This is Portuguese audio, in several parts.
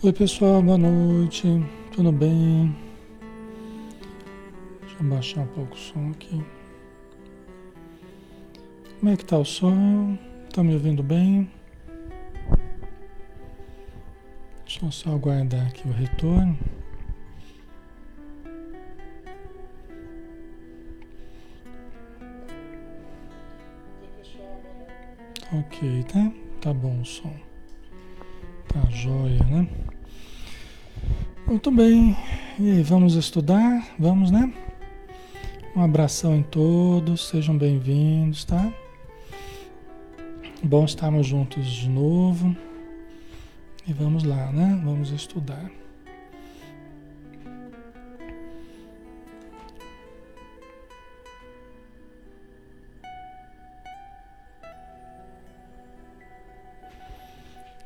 Oi pessoal, boa noite, tudo bem? Deixa eu baixar um pouco o som aqui. Como é que tá o som? Tá me ouvindo bem? Deixa eu só aguardar aqui o retorno. Ok, tá? Tá bom o som. Tá jóia, né? Muito bem. E vamos estudar? Vamos, né? Um abração em todos, sejam bem-vindos, tá? Bom estarmos juntos de novo. E vamos lá, né? Vamos estudar.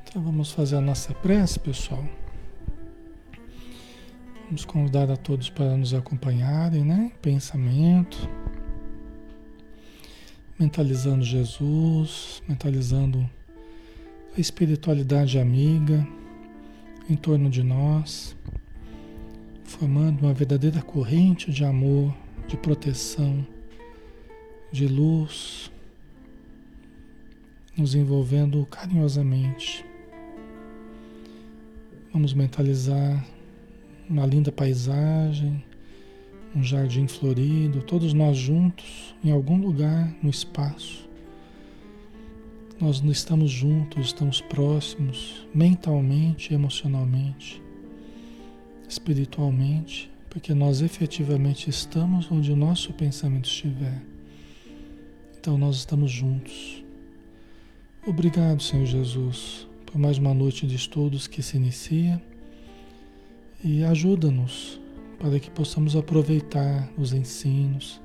Então vamos fazer a nossa prece, pessoal. Vamos convidar a todos para nos acompanharem, né? Pensamento, mentalizando Jesus, mentalizando a espiritualidade amiga em torno de nós, formando uma verdadeira corrente de amor, de proteção, de luz, nos envolvendo carinhosamente Vamos mentalizar uma linda paisagem, um jardim florido, todos nós juntos, em algum lugar no espaço. Nós não estamos juntos, estamos próximos, mentalmente, emocionalmente, espiritualmente, porque nós efetivamente estamos onde o nosso pensamento estiver. Então nós estamos juntos. Obrigado, Senhor Jesus por mais uma noite de estudos que se inicia e ajuda-nos para que possamos aproveitar os ensinos,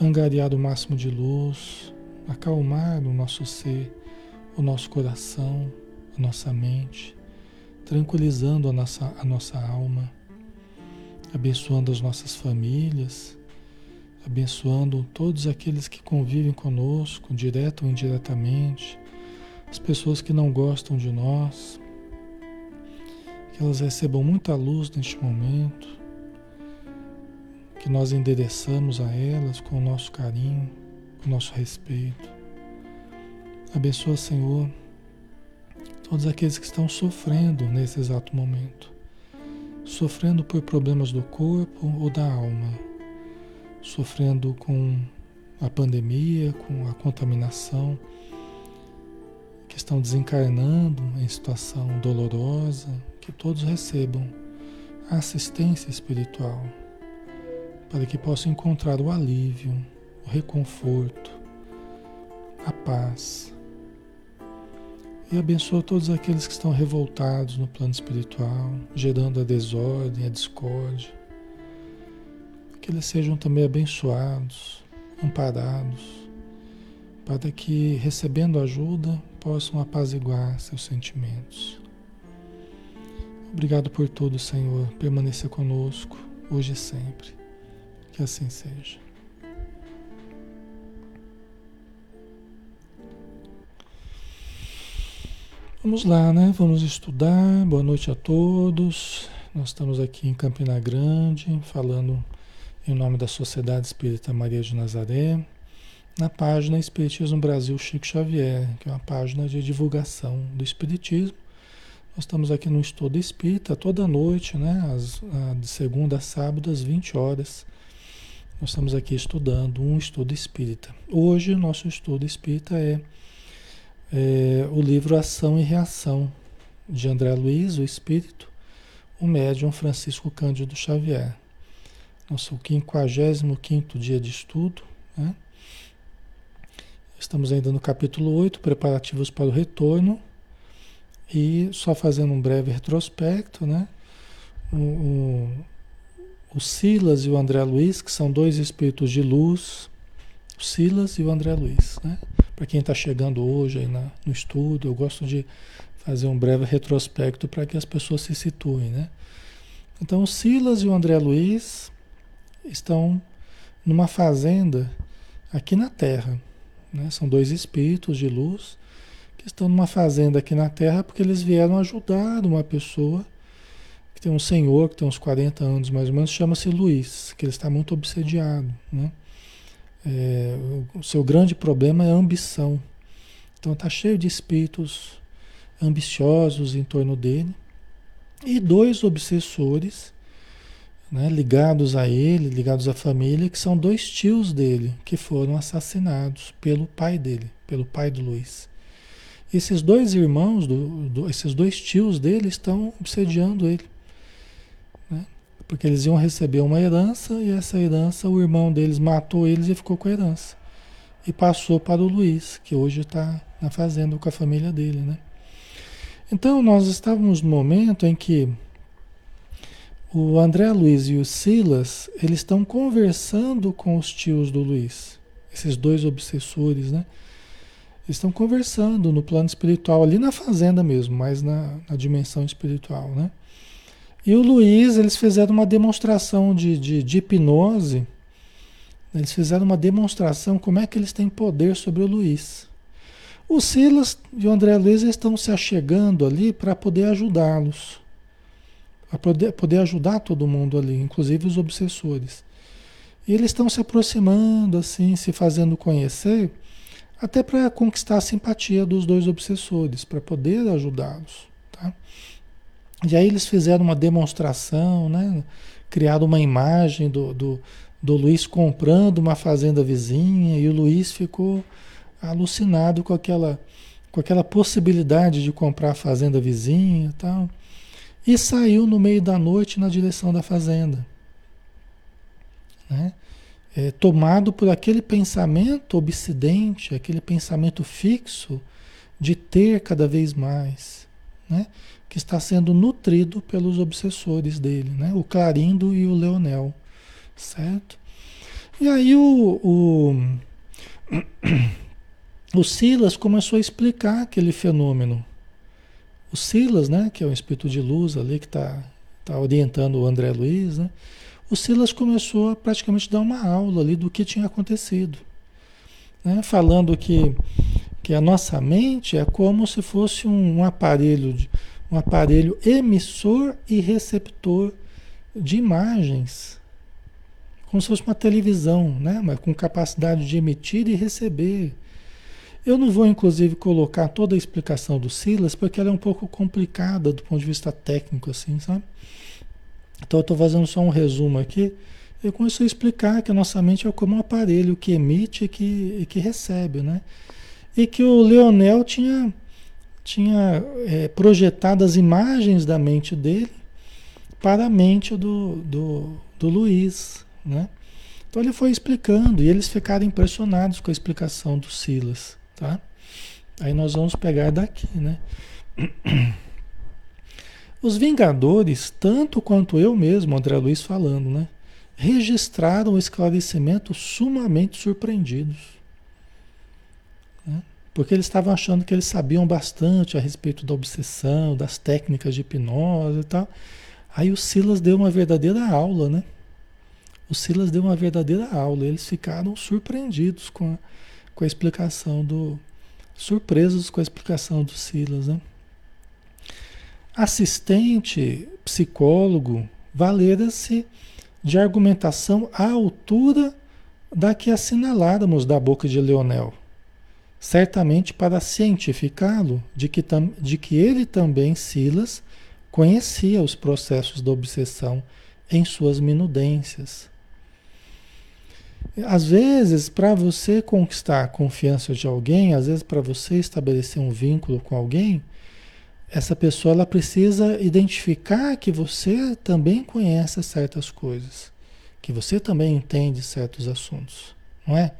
angariar o máximo de luz, acalmar o nosso ser, o nosso coração, a nossa mente, tranquilizando a nossa, a nossa alma, abençoando as nossas famílias, abençoando todos aqueles que convivem conosco, direto ou indiretamente as pessoas que não gostam de nós, que elas recebam muita luz neste momento, que nós endereçamos a elas com o nosso carinho, com o nosso respeito. Abençoa, Senhor, todos aqueles que estão sofrendo nesse exato momento, sofrendo por problemas do corpo ou da alma, sofrendo com a pandemia, com a contaminação que estão desencarnando em situação dolorosa, que todos recebam assistência espiritual, para que possam encontrar o alívio, o reconforto, a paz. E abençoa todos aqueles que estão revoltados no plano espiritual, gerando a desordem, a discórdia. Que eles sejam também abençoados, amparados, para que, recebendo ajuda, possam apaziguar seus sentimentos. Obrigado por tudo, Senhor. Permaneça conosco, hoje e sempre. Que assim seja. Vamos lá, né? Vamos estudar. Boa noite a todos. Nós estamos aqui em Campina Grande, falando em nome da Sociedade Espírita Maria de Nazaré na página Espiritismo Brasil Chico Xavier, que é uma página de divulgação do Espiritismo. Nós estamos aqui no Estudo Espírita toda noite, né? As, a, de segunda a sábado, às 20 horas. Nós estamos aqui estudando um estudo espírita. Hoje, o nosso estudo espírita é, é o livro Ação e Reação, de André Luiz, o Espírito, o médium Francisco Cândido Xavier. Nosso 55 dia de estudo, né? Estamos ainda no capítulo 8, preparativos para o retorno. E só fazendo um breve retrospecto, né? O, o, o Silas e o André Luiz, que são dois espíritos de luz, o Silas e o André Luiz, né? Para quem está chegando hoje aí na, no estudo, eu gosto de fazer um breve retrospecto para que as pessoas se situem, né? Então, o Silas e o André Luiz estão numa fazenda aqui na Terra. Né? São dois espíritos de luz estão numa fazenda aqui na Terra porque eles vieram ajudar uma pessoa que tem um senhor que tem uns 40 anos mais ou menos, chama-se Luiz, que ele está muito obsediado, né? É, o seu grande problema é a ambição. Então está cheio de espíritos ambiciosos em torno dele e dois obsessores né, ligados a ele, ligados à família, que são dois tios dele que foram assassinados pelo pai dele, pelo pai do Luiz. Esses dois irmãos, do, do, esses dois tios dele estão obsediando ele. Né? Porque eles iam receber uma herança e essa herança, o irmão deles matou eles e ficou com a herança. E passou para o Luiz, que hoje está na fazenda com a família dele. Né? Então nós estávamos no momento em que o André Luiz e o Silas, eles estão conversando com os tios do Luiz, esses dois obsessores, né? Estão conversando no plano espiritual, ali na fazenda mesmo, mas na, na dimensão espiritual, né? E o Luiz, eles fizeram uma demonstração de, de, de hipnose, eles fizeram uma demonstração como é que eles têm poder sobre o Luiz. O Silas e o André Luiz estão se achegando ali para poder ajudá-los a poder, poder ajudar todo mundo ali, inclusive os obsessores. E eles estão se aproximando, assim, se fazendo conhecer, até para conquistar a simpatia dos dois obsessores, para poder ajudá-los. Tá? E aí eles fizeram uma demonstração, né? criaram uma imagem do, do, do Luiz comprando uma fazenda vizinha, e o Luiz ficou alucinado com aquela, com aquela possibilidade de comprar a fazenda vizinha e tal e saiu no meio da noite na direção da fazenda. Né? É, tomado por aquele pensamento obsidente, aquele pensamento fixo de ter cada vez mais, né? que está sendo nutrido pelos obsessores dele, né? o Clarindo e o Leonel, certo? E aí o, o, o Silas começou a explicar aquele fenômeno o Silas, né, que é o espírito de luz ali que está tá orientando o André Luiz, né, o Silas começou a praticamente dar uma aula ali do que tinha acontecido, né, falando que, que a nossa mente é como se fosse um, um aparelho, um aparelho emissor e receptor de imagens, como se fosse uma televisão, né, mas com capacidade de emitir e receber eu não vou, inclusive, colocar toda a explicação do Silas, porque ela é um pouco complicada do ponto de vista técnico, assim, sabe? Então, eu estou fazendo só um resumo aqui. Eu comecei a explicar que a nossa mente é como um aparelho que emite e que, e que recebe, né? E que o Leonel tinha, tinha é, projetado as imagens da mente dele para a mente do, do, do Luiz, né? Então ele foi explicando e eles ficaram impressionados com a explicação do Silas. Tá? Aí nós vamos pegar daqui, né? Os Vingadores, tanto quanto eu mesmo, André Luiz falando, né? Registraram o esclarecimento sumamente surpreendidos. Né? Porque eles estavam achando que eles sabiam bastante a respeito da obsessão, das técnicas de hipnose e tal. Aí o Silas deu uma verdadeira aula, né? O Silas deu uma verdadeira aula. Eles ficaram surpreendidos com a, com a explicação do. surpresos com a explicação do Silas. Né? Assistente, psicólogo, valera-se de argumentação à altura da que assinaláramos da boca de Leonel, certamente para cientificá-lo de que, de que ele também, Silas, conhecia os processos da obsessão em suas minudências. Às vezes, para você conquistar a confiança de alguém, às vezes para você estabelecer um vínculo com alguém, essa pessoa ela precisa identificar que você também conhece certas coisas, que você também entende certos assuntos, não é?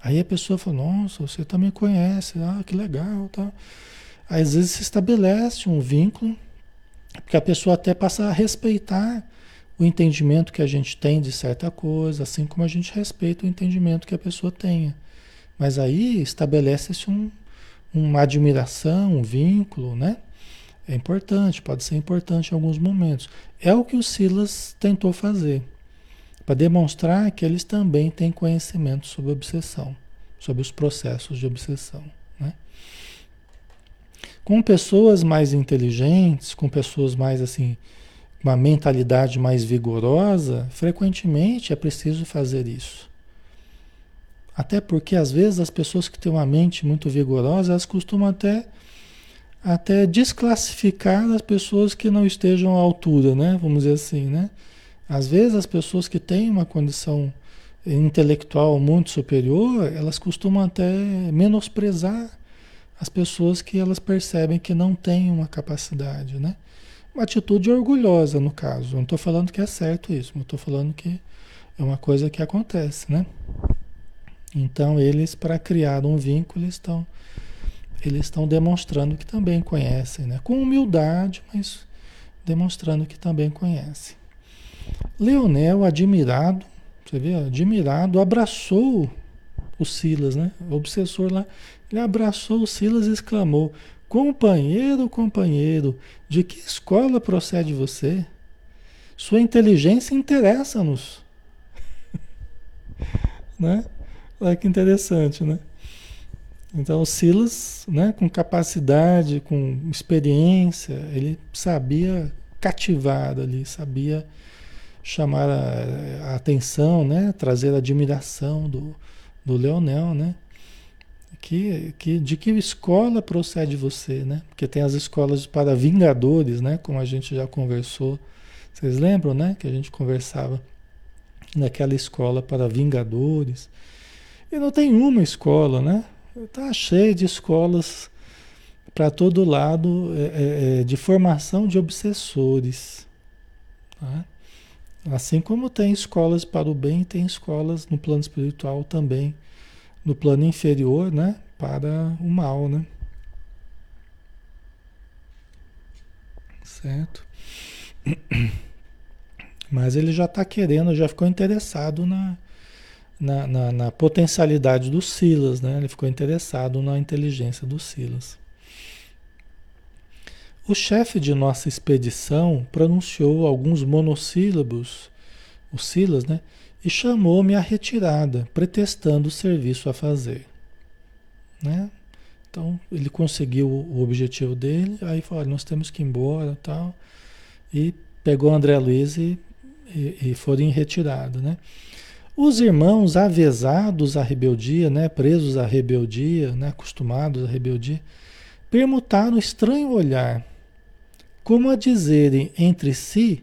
Aí a pessoa fala, nossa, você também conhece, ah, que legal, tá? Às vezes se estabelece um vínculo, porque a pessoa até passa a respeitar o entendimento que a gente tem de certa coisa, assim como a gente respeita o entendimento que a pessoa tenha. Mas aí estabelece-se um, uma admiração, um vínculo, né? É importante, pode ser importante em alguns momentos. É o que o Silas tentou fazer, para demonstrar que eles também têm conhecimento sobre obsessão, sobre os processos de obsessão. Né? Com pessoas mais inteligentes, com pessoas mais assim, uma mentalidade mais vigorosa, frequentemente é preciso fazer isso. Até porque às vezes as pessoas que têm uma mente muito vigorosa, elas costumam até até desclassificar as pessoas que não estejam à altura, né? Vamos dizer assim, né? Às vezes as pessoas que têm uma condição intelectual muito superior, elas costumam até menosprezar as pessoas que elas percebem que não têm uma capacidade, né? Uma atitude orgulhosa, no caso. Eu não estou falando que é certo isso, eu estou falando que é uma coisa que acontece, né? Então eles, para criar um vínculo, estão eles estão demonstrando que também conhecem, né? Com humildade, mas demonstrando que também conhecem. Leonel, admirado, você vê, admirado, abraçou o Silas, né? O obsessor lá, ele abraçou o Silas e exclamou: Companheiro, companheiro, de que escola procede você? Sua inteligência interessa-nos. né? Olha que interessante, né? Então, o Silas, né, com capacidade, com experiência, ele sabia cativar ali, sabia chamar a, a atenção, né, trazer a admiração do, do Leonel, né? Que, que, de que escola procede você, né? Porque tem as escolas para vingadores, né? Como a gente já conversou. Vocês lembram, né? Que a gente conversava naquela escola para vingadores. E não tem uma escola, né? Está cheio de escolas para todo lado é, é, é, de formação de obsessores. Tá? Assim como tem escolas para o bem, tem escolas no plano espiritual também, no plano inferior, né? Para o mal, né? Certo? Mas ele já está querendo, já ficou interessado na, na, na, na, potencialidade do Silas, né? Ele ficou interessado na inteligência do Silas. O chefe de nossa expedição pronunciou alguns monossílabos, o Silas, né? E chamou-me à retirada, pretextando o serviço a fazer. Né? Então, ele conseguiu o objetivo dele, aí falou, nós temos que ir embora tal. E pegou André Luiz e, e, e foram em retirada, né? Os irmãos avezados à rebeldia, né, presos à rebeldia, né, acostumados à rebeldia, permutaram estranho olhar, como a dizerem entre si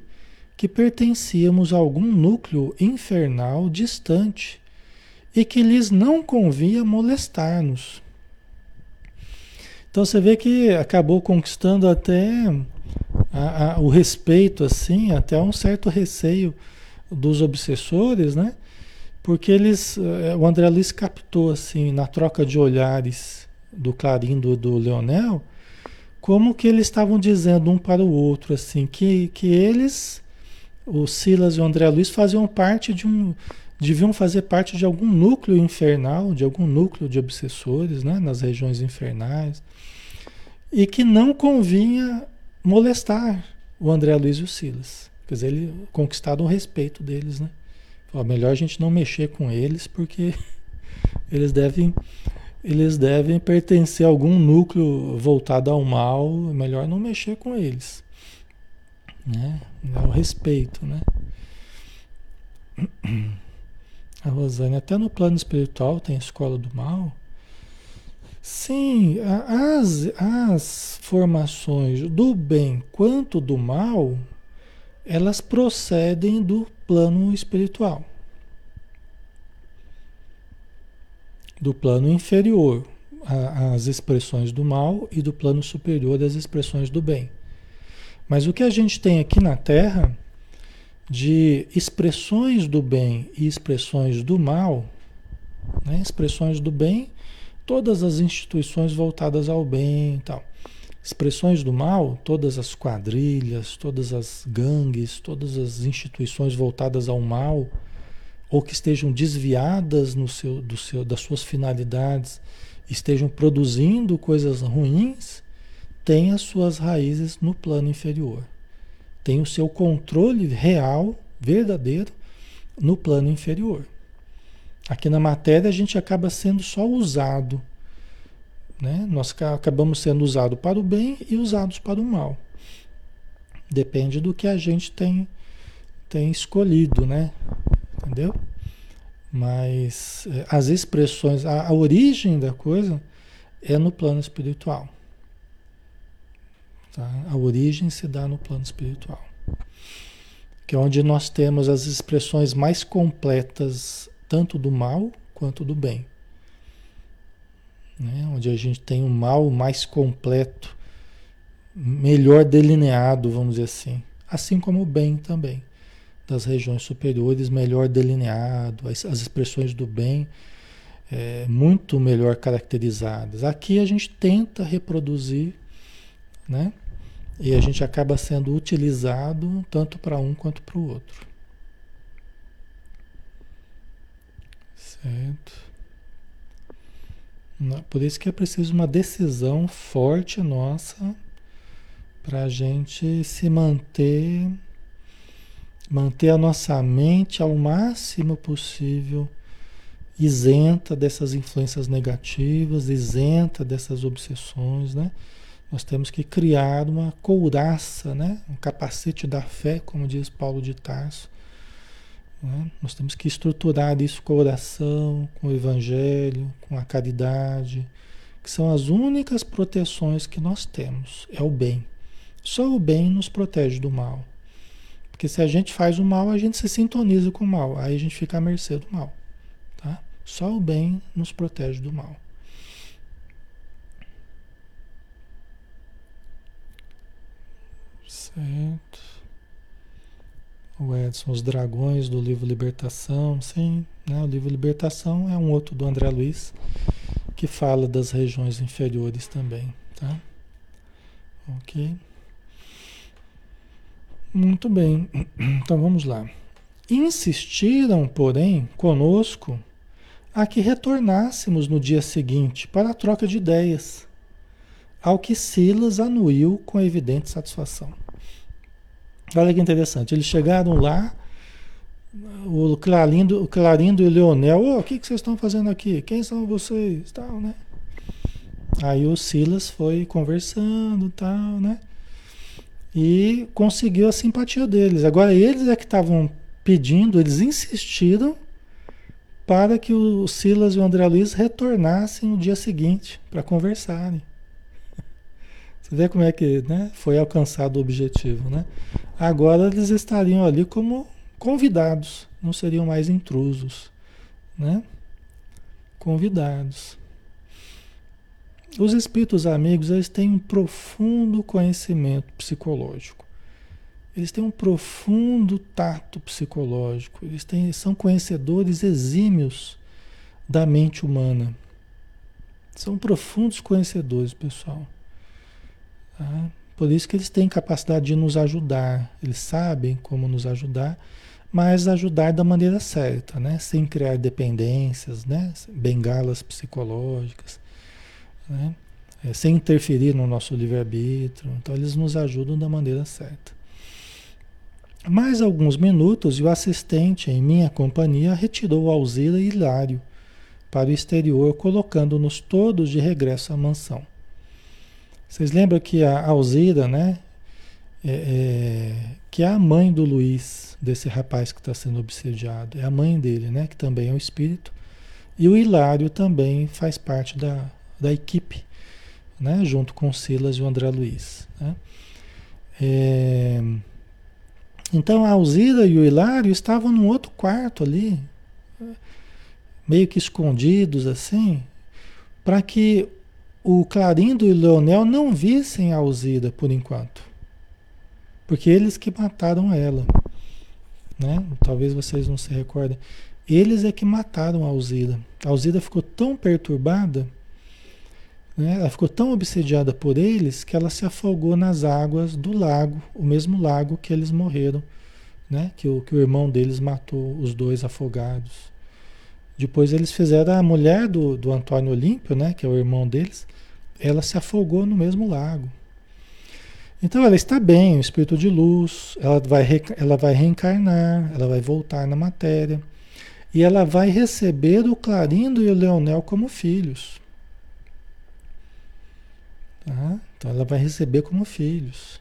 que pertencíamos a algum núcleo infernal distante e que lhes não convia molestar-nos. Então você vê que acabou conquistando até a, a, o respeito, assim, até um certo receio dos obsessores, né? Porque eles, eh, o André Luiz captou assim, na troca de olhares do Clarim do, do Leonel, como que eles estavam dizendo um para o outro, assim, que, que eles, o Silas e o André Luiz, faziam parte de um, deviam fazer parte de algum núcleo infernal, de algum núcleo de obsessores, né, nas regiões infernais, e que não convinha molestar o André Luiz e o Silas. Quer dizer, ele conquistaram o respeito deles, né? Ó, melhor a gente não mexer com eles porque eles devem eles devem pertencer a algum núcleo voltado ao mal, melhor não mexer com eles. Né? É o respeito, né? A Rosane, até no plano espiritual tem escola do mal. Sim, as, as formações do bem quanto do mal, elas procedem do plano espiritual, do plano inferior, as expressões do mal, e do plano superior, das expressões do bem. Mas o que a gente tem aqui na Terra, de expressões do bem e expressões do mal, né? expressões do bem, todas as instituições voltadas ao bem e tal. Expressões do mal, todas as quadrilhas, todas as gangues, todas as instituições voltadas ao mal, ou que estejam desviadas no seu, do seu, das suas finalidades, estejam produzindo coisas ruins, têm as suas raízes no plano inferior. Tem o seu controle real, verdadeiro, no plano inferior. Aqui na matéria a gente acaba sendo só usado Né? Nós acabamos sendo usados para o bem e usados para o mal. Depende do que a gente tem, tem escolhido, né? Entendeu? Mas é, as expressões, a, a origem da coisa é no plano espiritual. Tá? A origem se dá no plano espiritual. Que é onde nós temos as expressões mais completas, tanto do mal quanto do bem. Né? Onde a gente tem o mal mais completo, melhor delineado, vamos dizer assim. Assim como o bem também. Das regiões superiores, melhor delineado, as, as expressões do bem é, muito melhor caracterizadas. Aqui a gente tenta reproduzir, né? E a gente acaba sendo utilizado tanto para um quanto para o outro. Certo? Por isso que é preciso uma decisão forte nossa para a gente se manter, manter a nossa mente ao máximo possível isenta dessas influências negativas, isenta dessas obsessões, né? Nós temos que criar uma couraça, né? um capacete da fé, como diz Paulo de Tarso. Né? Nós temos que estruturar isso com a oração, com o evangelho, com a caridade, que são as únicas proteções que nós temos. É o bem. Só o bem nos protege do mal. Porque se a gente faz o mal, a gente se sintoniza com o mal. Aí a gente fica à mercê do mal. Só o bem nos protege do mal. Certo. O Edson, os dragões do livro Libertação, sim, né? O livro Libertação é um outro do André Luiz que fala das regiões inferiores também, tá? Ok. Muito bem. Então vamos lá. Insistiram, porém, conosco a que retornássemos no dia seguinte para a troca de ideias, ao que Silas anuiu com evidente satisfação. Olha que interessante, eles chegaram lá, o Clarindo, o Clarindo e o Leonel, oh, o que, que vocês estão fazendo aqui? Quem são vocês? Tal, né? Aí o Silas foi conversando, tal, né? E conseguiu a simpatia deles. Agora eles é que estavam pedindo, eles insistiram para que o Silas e o André Luiz retornassem no dia seguinte para conversarem. Você vê como é que né, foi alcançado o objetivo, né? Agora eles estariam ali como convidados, não seriam mais intrusos, né? Convidados. Os espíritos amigos, eles têm um profundo conhecimento psicológico. Eles têm um profundo tato psicológico, eles têm, são conhecedores exímios da mente humana. São profundos conhecedores, pessoal. Tá? Por isso que eles têm capacidade de nos ajudar, eles sabem como nos ajudar, mas ajudar da maneira certa, né? sem criar dependências, né? bengalas psicológicas, né? É, sem interferir no nosso livre-arbítrio. Então, eles nos ajudam da maneira certa. Mais alguns minutos e o assistente, em minha companhia, retirou Alzira e Hilário para o exterior, colocando-nos todos de regresso à mansão. Vocês lembram que a Alzira, né, é, é, que é a mãe do Luiz, desse rapaz que está sendo obsediado, é a mãe dele, né, que também é um espírito, e o Hilário também faz parte da, da equipe, né, junto com o Silas e o André Luiz. Né. É, então a Alzira e o Hilário estavam num outro quarto ali, meio que escondidos assim, para que o Clarindo e o Leonel não vissem a Alzira por enquanto. Porque eles que mataram ela. Né? Talvez vocês não se recordem. Eles é que mataram a Alzira. A Alzira ficou tão perturbada né? Ela ficou tão obsediada por eles que ela se afogou nas águas do lago, o mesmo lago que eles morreram, né? que, o, que o irmão deles matou os dois afogados. Depois eles fizeram a mulher do, do Antônio Olímpio, né? que é o irmão deles, ela se afogou no mesmo lago. Então ela está bem, o espírito de luz, ela vai, ela vai reencarnar, ela vai voltar na matéria. E ela vai receber o Clarindo e o Leonel como filhos. Tá? Então ela vai receber como filhos.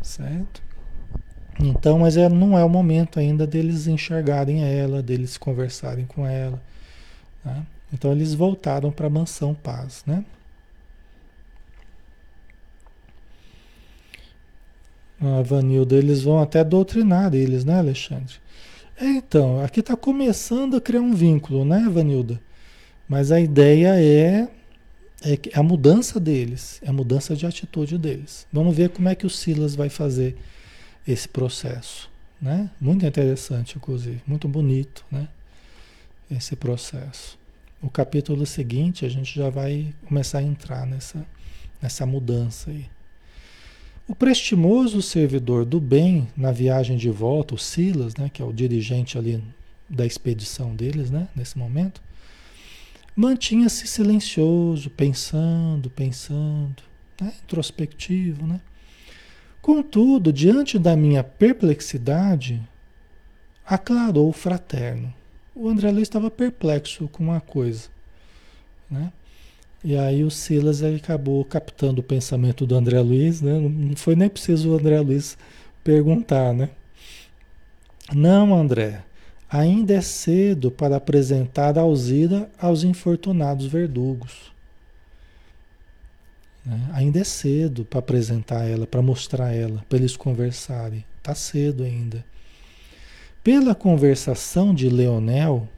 Certo? Então, mas é, não é o momento ainda deles enxergarem ela, deles conversarem com ela. Tá? Então eles voltaram para a mansão paz, né? A Vanilda, eles vão até doutrinar eles, né, Alexandre? É, então, aqui está começando a criar um vínculo, né, Vanilda? Mas a ideia é, é a mudança deles, é a mudança de atitude deles. Vamos ver como é que o Silas vai fazer esse processo, né? Muito interessante, inclusive, muito bonito, né? Esse processo. O capítulo seguinte a gente já vai começar a entrar nessa, nessa mudança aí. O prestimoso servidor do bem na viagem de volta, o Silas, né, que é o dirigente ali da expedição deles, né, nesse momento, mantinha-se silencioso, pensando, pensando, né, introspectivo, né? Contudo, diante da minha perplexidade, aclarou o fraterno. O André Luiz estava perplexo com uma coisa, né? E aí o Silas acabou captando o pensamento do André Luiz, né? Não foi nem preciso o André Luiz perguntar, né? Não, André, ainda é cedo para apresentar a Alzira aos infortunados verdugos. Né? Ainda é cedo para apresentar ela, para mostrar ela, para eles conversarem. Está cedo ainda. Pela conversação de Leonel,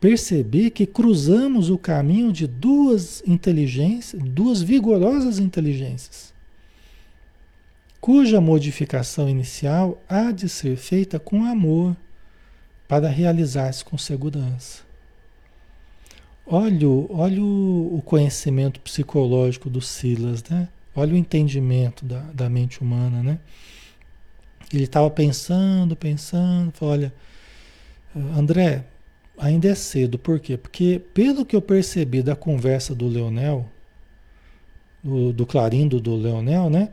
percebi que cruzamos o caminho de duas inteligências, duas vigorosas inteligências, cuja modificação inicial há de ser feita com amor para realizar-se com segurança. Olha, olha o conhecimento psicológico do Silas, né? Olha o entendimento da, da mente humana, né? Ele estava pensando, pensando, falou, olha, André, ainda é cedo, por quê? Porque pelo que eu percebi da conversa do Leonel, do, do Clarindo do Leonel, né?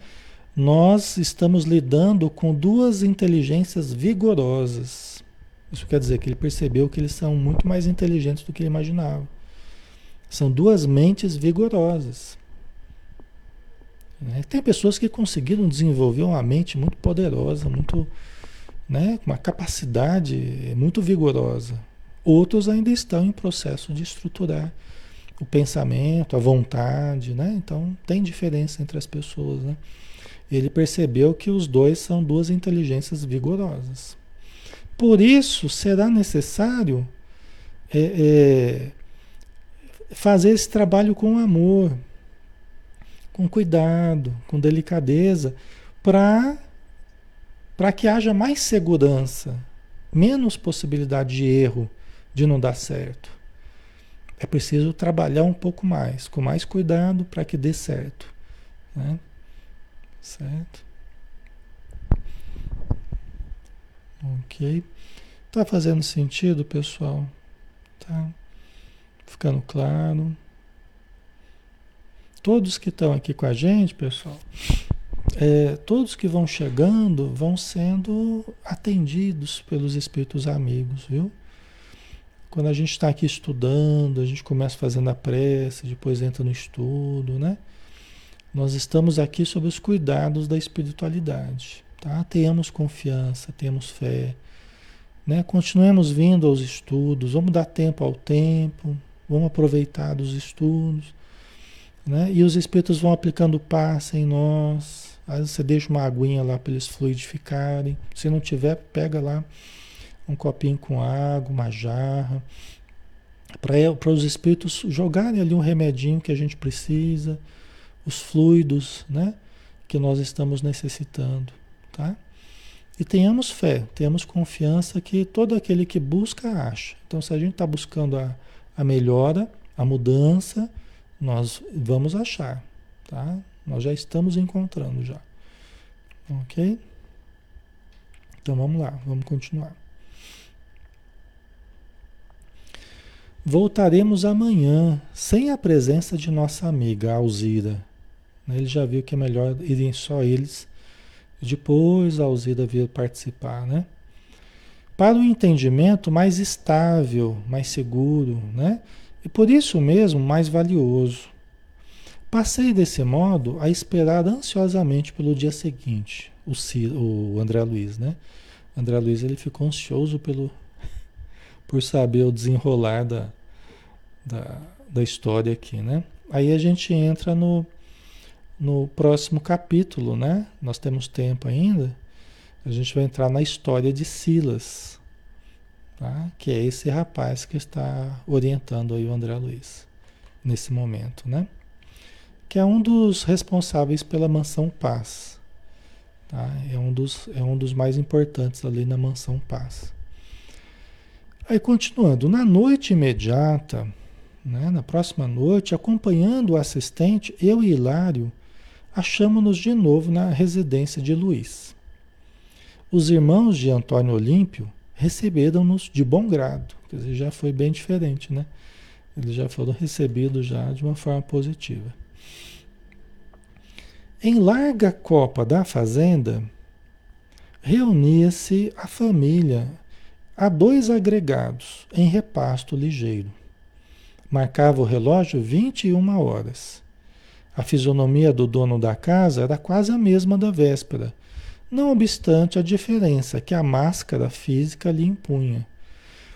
Nós estamos lidando com duas inteligências vigorosas. Isso quer dizer que ele percebeu que eles são muito mais inteligentes do que ele imaginava. São duas mentes vigorosas. Né? Tem pessoas que conseguiram desenvolver uma mente muito poderosa, muito, né, uma capacidade muito vigorosa. Outros ainda estão em processo de estruturar o pensamento, a vontade, né? Então tem diferença entre as pessoas, né? Ele percebeu que os dois são duas inteligências vigorosas. Por isso será necessário é, é, fazer esse trabalho com amor, com cuidado, com delicadeza, para para que haja mais segurança, menos possibilidade de erro, de não dar certo. É preciso trabalhar um pouco mais, com mais cuidado para que dê certo. Né? Certo? Ok. Tá fazendo sentido, pessoal? Tá? Ficando claro. Todos que estão aqui com a gente, pessoal, é, todos que vão chegando vão sendo atendidos pelos espíritos amigos, viu? Quando a gente está aqui estudando, a gente começa fazendo a prece, depois entra no estudo, né? Nós estamos aqui sob os cuidados da espiritualidade, tá? Tenhamos confiança, temos fé, né? Continuemos vindo aos estudos, vamos dar tempo ao tempo, Vamos aproveitar dos estudos. Né? E os espíritos vão aplicando passe em nós. Aí você deixa uma aguinha lá para eles fluidificarem. Se não tiver, pega lá um copinho com água, uma jarra. Para os espíritos jogarem ali um remedinho que a gente precisa, os fluidos né? que nós estamos necessitando. Tá? E tenhamos fé, tenhamos confiança que todo aquele que busca, acha. Então, se a gente está buscando a a melhora, a mudança, nós vamos achar, tá? Nós já estamos encontrando já. Ok? Então vamos lá, vamos continuar. Voltaremos amanhã, sem a presença de nossa amiga Alzira. Ele já viu que é melhor irem só eles. Depois a Alzira vir participar, né? para um entendimento mais estável, mais seguro, né? E por isso mesmo mais valioso. Passei desse modo a esperar ansiosamente pelo dia seguinte, o, o André Luiz, né? O André Luiz ele ficou ansioso pelo, por saber o desenrolar da, da, da história aqui, né? Aí a gente entra no, no próximo capítulo, né? Nós temos tempo ainda. A gente vai entrar na história de Silas, tá? que é esse rapaz que está orientando aí o André Luiz nesse momento, né? Que é um dos responsáveis pela mansão Paz. Tá? É, um dos, é um dos mais importantes ali na mansão Paz. Aí continuando, na noite imediata, né, na próxima noite, acompanhando o assistente, eu e Hilário achamos-nos de novo na residência de Luiz. Os irmãos de Antônio Olímpio receberam-nos de bom grado, quer dizer, já foi bem diferente, né? Eles já foram recebidos já de uma forma positiva. Em larga copa da fazenda, reunia-se a família a dois agregados em repasto ligeiro. Marcava o relógio 21 horas. A fisionomia do dono da casa era quase a mesma da véspera, não obstante a diferença que a máscara física lhe impunha.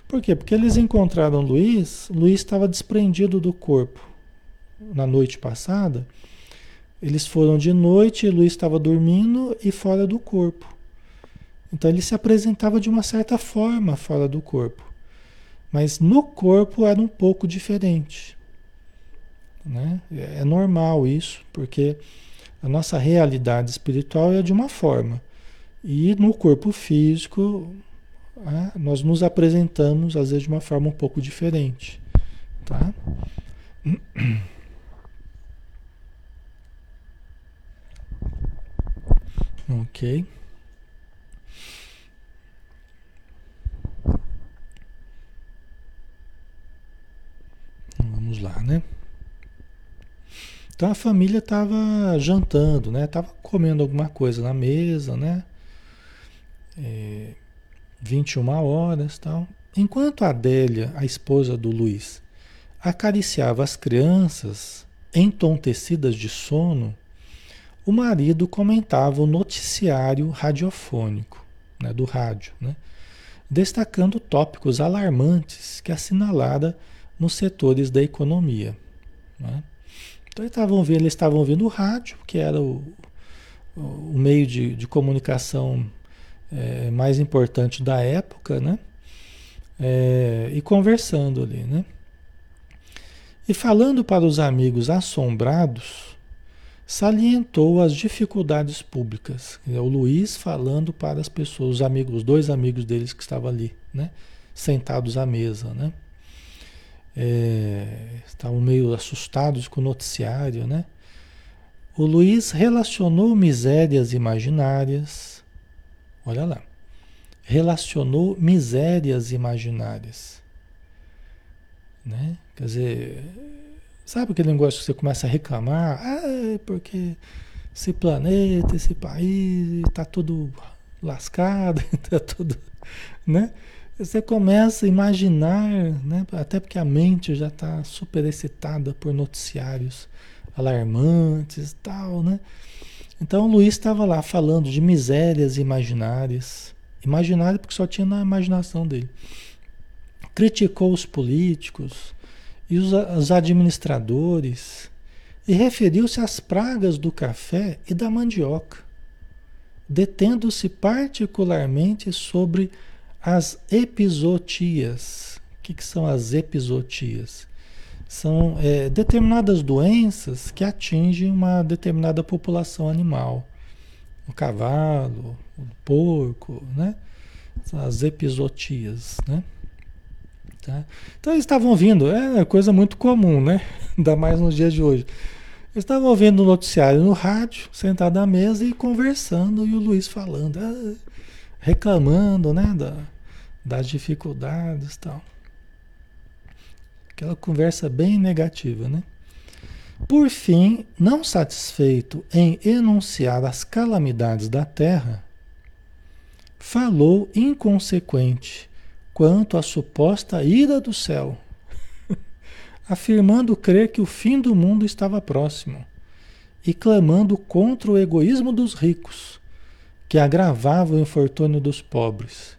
Por quê? Porque eles encontraram Luiz, Luiz estava desprendido do corpo na noite passada. Eles foram de noite, Luiz estava dormindo e fora do corpo. Então ele se apresentava de uma certa forma fora do corpo. Mas no corpo era um pouco diferente. Né? É normal isso, porque a nossa realidade espiritual é de uma forma. E no corpo físico, né, nós nos apresentamos, às vezes, de uma forma um pouco diferente. Tá? Ok. Lá, né? Então a família estava jantando, né? Tava comendo alguma coisa na mesa, né? É, 21 horas tal. Enquanto a Adélia, a esposa do Luiz, acariciava as crianças entontecidas de sono, o marido comentava o noticiário radiofônico, né, do rádio, né, destacando tópicos alarmantes que assinalara nos setores da economia. Né? Então eles estavam vendo, eles estavam o rádio, que era o, o meio de, de comunicação é, mais importante da época, né? É, e conversando ali, né? E falando para os amigos assombrados, salientou as dificuldades públicas. O Luiz falando para as pessoas, os amigos, os dois amigos deles que estavam ali, né? Sentados à mesa, né? É, estavam meio assustados com o noticiário, né? O Luiz relacionou misérias imaginárias, olha lá, relacionou misérias imaginárias, né? Quer dizer, sabe aquele negócio que você começa a reclamar? Ah, porque esse planeta, esse país está tudo lascado, está tudo, né? Você começa a imaginar, né? até porque a mente já está super excitada por noticiários alarmantes e tal, né? Então o Luiz estava lá falando de misérias imaginárias. Imaginária porque só tinha na imaginação dele. Criticou os políticos e os, os administradores e referiu-se às pragas do café e da mandioca, detendo-se particularmente sobre as episotias. O que, que são as episotias? São é, determinadas doenças que atingem uma determinada população animal. O cavalo, o porco, né? As episotias, né? Tá? Então eles estavam ouvindo, é coisa muito comum, né? Ainda mais nos dias de hoje. Eles estavam ouvindo o noticiário no rádio, sentado à mesa e conversando, e o Luiz falando. Ah, reclamando, né, da, das dificuldades, tal. Aquela conversa bem negativa, né? Por fim, não satisfeito em enunciar as calamidades da terra, falou inconsequente quanto à suposta ira do céu. afirmando crer que o fim do mundo estava próximo e clamando contra o egoísmo dos ricos, que agravava o infortúnio dos pobres.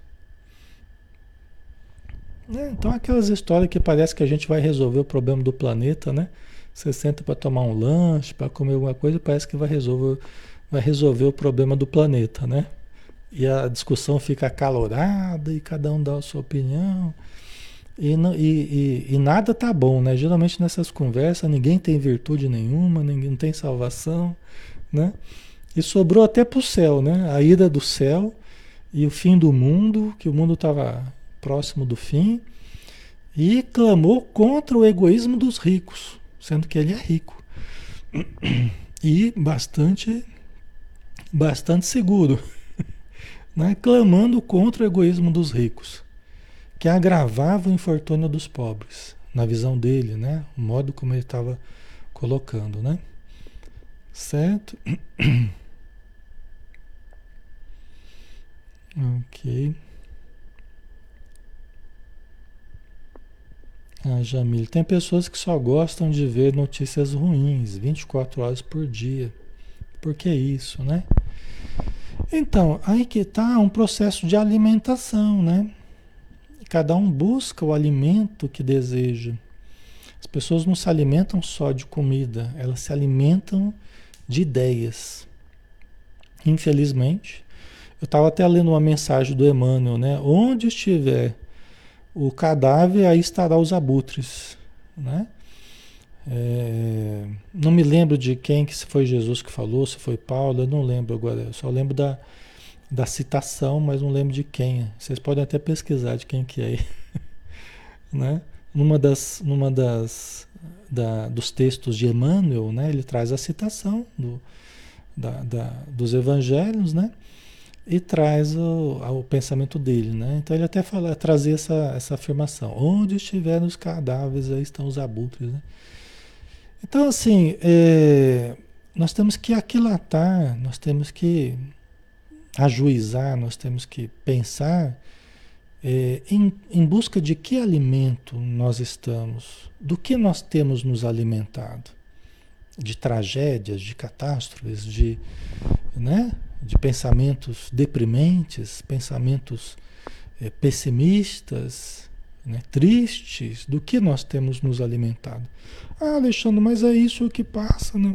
É, então, aquelas histórias que parece que a gente vai resolver o problema do planeta, né? Você senta para tomar um lanche, para comer alguma coisa, parece que vai resolver, vai resolver o problema do planeta, né? E a discussão fica acalorada e cada um dá a sua opinião. E, não, e, e, e, nada tá bom, né? Geralmente nessas conversas ninguém tem virtude nenhuma, ninguém não tem salvação, né? E sobrou até para o céu, né? A ida do céu e o fim do mundo, que o mundo estava próximo do fim, e clamou contra o egoísmo dos ricos, sendo que ele é rico e bastante, bastante seguro, né? Clamando contra o egoísmo dos ricos que agravava o infortúnio dos pobres, na visão dele, né? O modo como ele estava colocando, né? Certo? ok. Ah, Jamil, tem pessoas que só gostam de ver notícias ruins 24 horas por dia. Por que isso, né? Então, aí que está um processo de alimentação, né? Cada um busca o alimento que deseja. As pessoas não se alimentam só de comida, elas se alimentam de ideias. Infelizmente, eu estava até lendo uma mensagem do Emmanuel, né? Onde estiver o cadáver, aí estará os abutres, né? É, não me lembro de quem que se foi Jesus que falou, se foi Paulo, eu não lembro agora, eu só lembro da, da citação, mas não lembro de quem. Vocês podem até pesquisar de quem que é. né? Numa das, numa das da, dos textos de Emmanuel, né? Ele traz a citação do, da, da, dos evangelhos, né? E traz o, o pensamento dele, né? Então ele até fala, trazia essa, essa afirmação: onde estiverem os cadáveres, aí estão os abutres, né? Então, assim, é, nós temos que aquilatar, nós temos que ajuizar, nós temos que pensar é, em, em busca de que alimento nós estamos, do que nós temos nos alimentado. De tragédias, de catástrofes, de, né, de pensamentos deprimentes, pensamentos é, pessimistas, né, tristes, do que nós temos nos alimentado. Ah, Alexandre, mas é isso que passa na,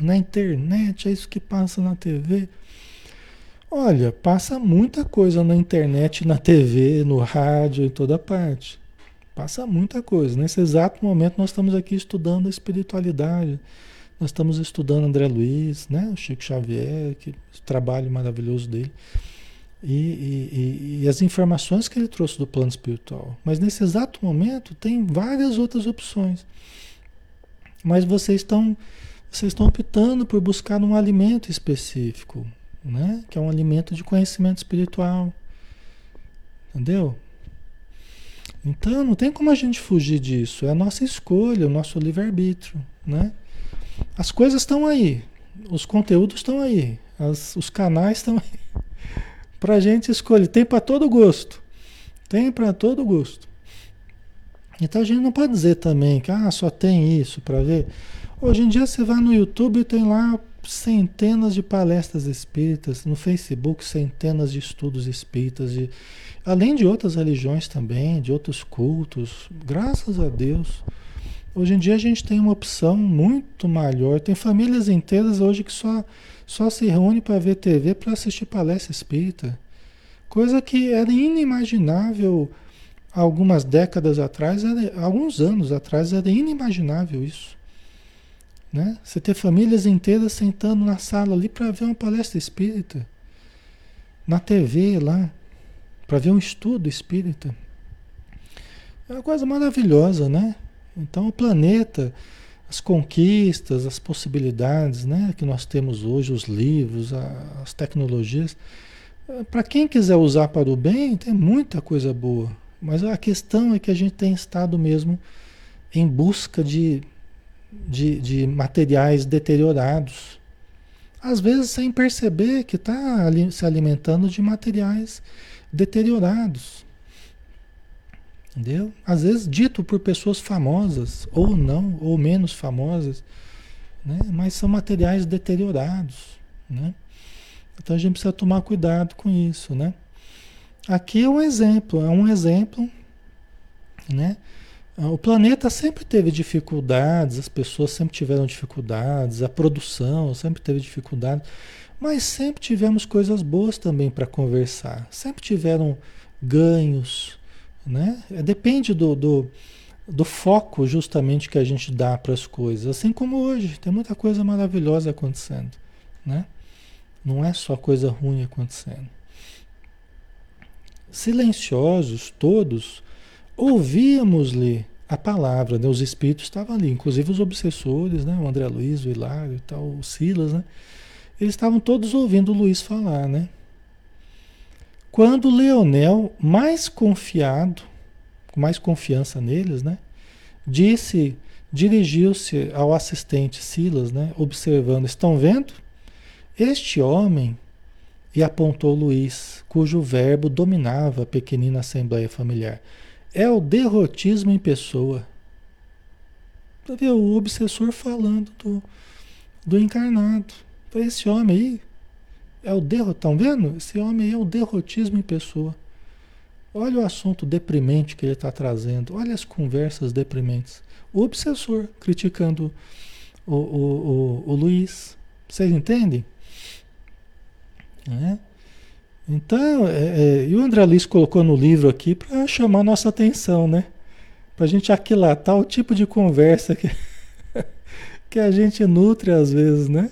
na internet, é isso que passa na TV. Olha, passa muita coisa na internet, na TV, no rádio, em toda parte. Passa muita coisa. Nesse exato momento nós estamos aqui estudando a espiritualidade. Nós estamos estudando André Luiz, né? o Chico Xavier, que trabalho maravilhoso dele. E, e, e, as informações que ele trouxe do plano espiritual. Mas nesse exato momento tem várias outras opções. Mas vocês estão, vocês estão optando por buscar um alimento específico, né? Que é um alimento de conhecimento espiritual. Entendeu? Então não tem como a gente fugir disso. É a nossa escolha, o nosso livre-arbítrio, né? As coisas estão aí, os conteúdos estão aí, as, os canais estão aí. Para a gente escolher. Tem para todo gosto. Tem para todo gosto. Então a gente não pode dizer também que ah, só tem isso para ver. Hoje em dia você vai no YouTube e tem lá centenas de palestras espíritas, no Facebook centenas de estudos espíritas, de, além de outras religiões também, de outros cultos, graças a Deus. Hoje em dia a gente tem uma opção muito maior, tem famílias inteiras hoje que só, só se reúnem para ver TV para assistir palestra espírita. Coisa que era inimaginável algumas décadas atrás, era, alguns anos atrás, era inimaginável isso. Né? Você ter famílias inteiras sentando na sala ali para ver uma palestra espírita. Na TV lá, para ver um estudo espírita. É uma coisa maravilhosa, né? Então o planeta, as conquistas, as possibilidades né, que nós temos hoje, os livros, as tecnologias, é, para quem quiser usar para o bem, tem muita coisa boa. Mas a questão é que a gente tem estado mesmo em busca de de, de materiais deteriorados. Às vezes sem perceber que está se alimentando de materiais deteriorados. Entendeu? Às vezes dito por pessoas famosas, ou não, ou menos famosas, né? mas são materiais deteriorados. Né? Então a gente precisa tomar cuidado com isso. Né? Aqui é um exemplo, é um exemplo. Né? O planeta sempre teve dificuldades, as pessoas sempre tiveram dificuldades, a produção sempre teve dificuldades, mas sempre tivemos coisas boas também para conversar, sempre tiveram ganhos, né? É, depende do, do, do foco justamente que a gente dá para as coisas. Assim como hoje, tem muita coisa maravilhosa acontecendo. Né? Não é só coisa ruim acontecendo. Silenciosos todos, ouvíamos-lhe a palavra, né? os espíritos estavam ali, inclusive os obsessores, né? o André Luiz, o Hilário e tal, o Silas, né? eles estavam todos ouvindo o Luiz falar, né? Quando Leonel, mais confiado, com mais confiança neles, né, disse, dirigiu-se ao assistente Silas, né, observando, estão vendo? Este homem, e apontou Luiz, cujo verbo dominava a pequenina assembleia familiar, é o derrotismo em pessoa. Você vê o obsessor falando do, do encarnado. Esse homem aí, é o estão vendo? Esse homem é o derrotismo em pessoa. Olha o assunto deprimente que ele está trazendo. Olha as conversas deprimentes. O obsessor criticando o, o, o, o Luiz. Vocês entendem? É? Então, é, é, e o André Luiz colocou no livro aqui para chamar nossa atenção, né? Para a gente aquilatar o tipo de conversa que, que a gente nutre às vezes, né?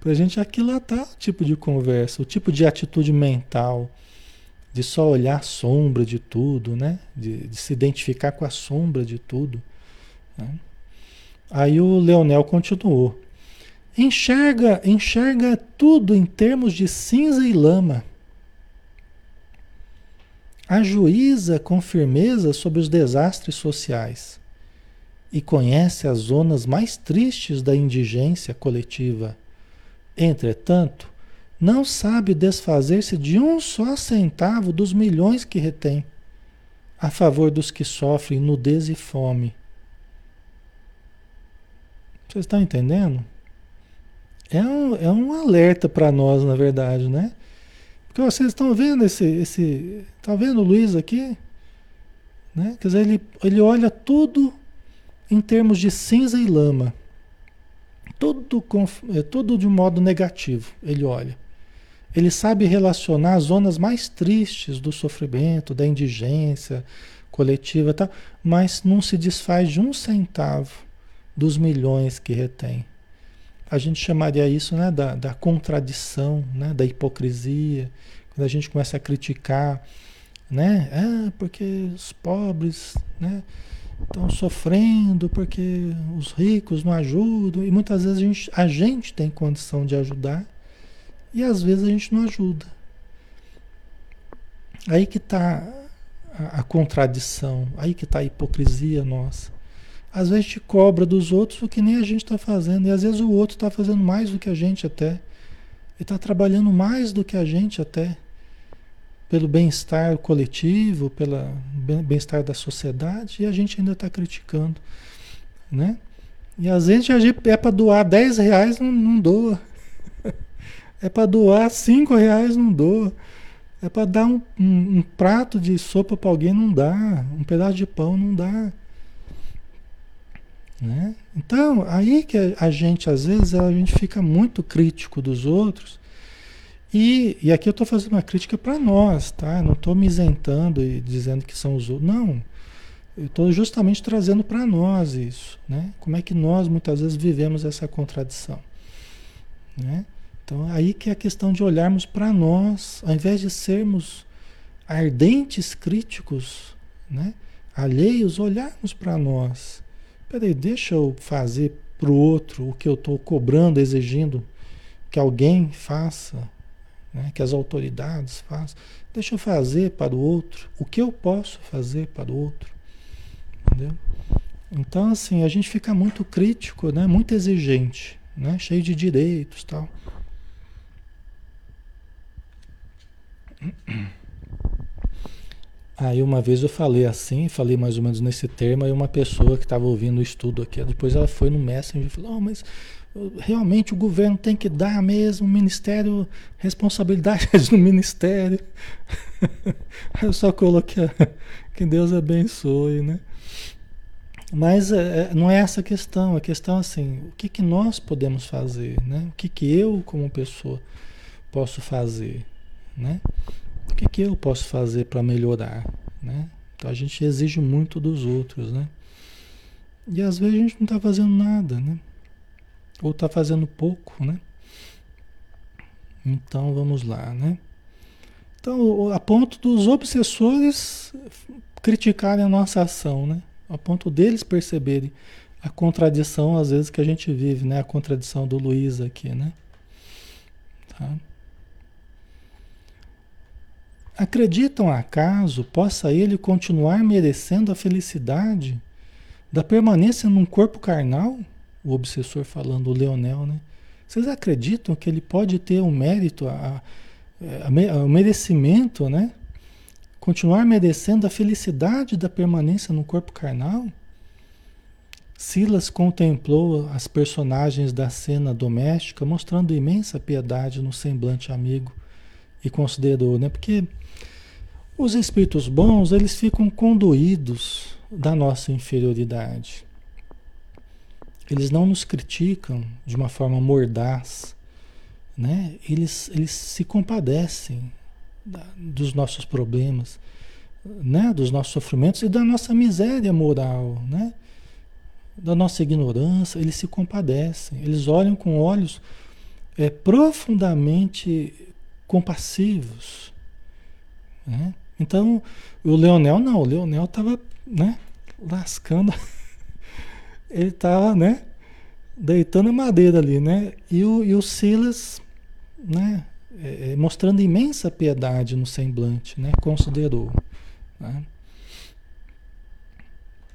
Para a gente aquilatar o tipo de conversa, o tipo de atitude mental, de só olhar a sombra de tudo, né? De, de se identificar com a sombra de tudo. Né? Aí o Leonel continuou. Enxerga, enxerga tudo em termos de cinza e lama. Ajuiza com firmeza sobre os desastres sociais e conhece as zonas mais tristes da indigência coletiva Entretanto, não sabe desfazer-se de um só centavo dos milhões que retém, a favor dos que sofrem nudez e fome. Vocês estão entendendo? É um, é um alerta para nós, na verdade, né? Porque vocês estão vendo esse. esse tá vendo o Luiz aqui? Né? Quer dizer, ele, ele olha tudo em termos de cinza e lama. Tudo, é, tudo de modo negativo, ele olha. Ele sabe relacionar as zonas mais tristes do sofrimento, da indigência coletiva, tá? mas não se desfaz de um centavo dos milhões que retém. A gente chamaria isso né, da, da contradição, né, da hipocrisia, quando a gente começa a criticar, né? Ah, porque os pobres, né? Estão sofrendo porque os ricos não ajudam e muitas vezes a gente, a gente tem condição de ajudar e às vezes a gente não ajuda. Aí que está a, a, contradição, aí que está a hipocrisia nossa. Às vezes gente cobra dos outros o que nem a gente está fazendo e às vezes o outro está fazendo mais do que a gente até. Ele está trabalhando mais do que a gente até pelo bem-estar coletivo, pelo bem-estar da sociedade, e a gente ainda está criticando, né? E às vezes é para doar 10 reais, não, não doa. É para doar 5 reais, não doa. É para dar um, um, um, prato de sopa para alguém, não dá. Um pedaço de pão, não dá. Né? Então, aí que a, a gente, às vezes, a gente fica muito crítico dos outros e, e aqui eu estou fazendo uma crítica para nós, tá? não estou me isentando e dizendo que são os outros. Não. Eu estou justamente trazendo para nós isso. Né? Como é que nós muitas vezes vivemos essa contradição. Né? Então, aí que é a questão de olharmos para nós, ao invés de sermos ardentes críticos, né? alheios, olharmos para nós. Peraí, deixa eu fazer para o outro o que eu estou cobrando, exigindo que alguém faça né, que as autoridades façam. Deixa eu fazer para o outro o que eu posso fazer para o outro. Entendeu? Então, assim, a gente fica muito crítico, né, muito exigente, né, cheio de direitos tal. Aí uma vez eu falei assim, falei mais ou menos nesse termo, aí uma pessoa que estava ouvindo o estudo aqui, depois ela foi no Messenger e falou, oh, mas realmente o governo tem que dar mesmo, o ministério, responsabilidade no ministério. eu só coloquei que Deus abençoe, né? Mas é, é, não é essa a questão, a questão é assim, o que, que nós podemos fazer, né? O que, que eu, como pessoa, posso fazer, né? O que, que eu posso fazer para melhorar, né? Então a gente exige muito dos outros, né? E às vezes a gente não está fazendo nada, né? Ou está fazendo pouco, né? Então vamos lá, né? Então, a ponto dos obsessores criticarem a nossa ação, né? A ponto deles perceberem a contradição, às vezes, que a gente vive, né? A contradição do Luiz aqui, né? Tá? Acreditam acaso possa ele continuar merecendo a felicidade da permanência num corpo carnal? O obsessor falando, o Leonel, né? Vocês acreditam que ele pode ter o mérito, a, a, a, o merecimento, né? Continuar merecendo a felicidade da permanência no corpo carnal? Silas contemplou as personagens da cena doméstica, mostrando imensa piedade no semblante amigo e considerou, né? Porque os espíritos bons, eles ficam conduídos da nossa inferioridade. Eles não nos criticam de uma forma mordaz, né? Eles, eles se compadecem dos nossos problemas, né? Dos nossos sofrimentos e da nossa miséria moral, né? Da nossa ignorância, eles se compadecem. Eles olham com olhos é, profundamente compassivos, né? Então, o Leonel não, o Leonel estava, né, lascando. Ele estava, né, deitando a madeira ali, né? E o, e o Silas, né, é, é, mostrando imensa piedade no semblante, né? Considerou, né?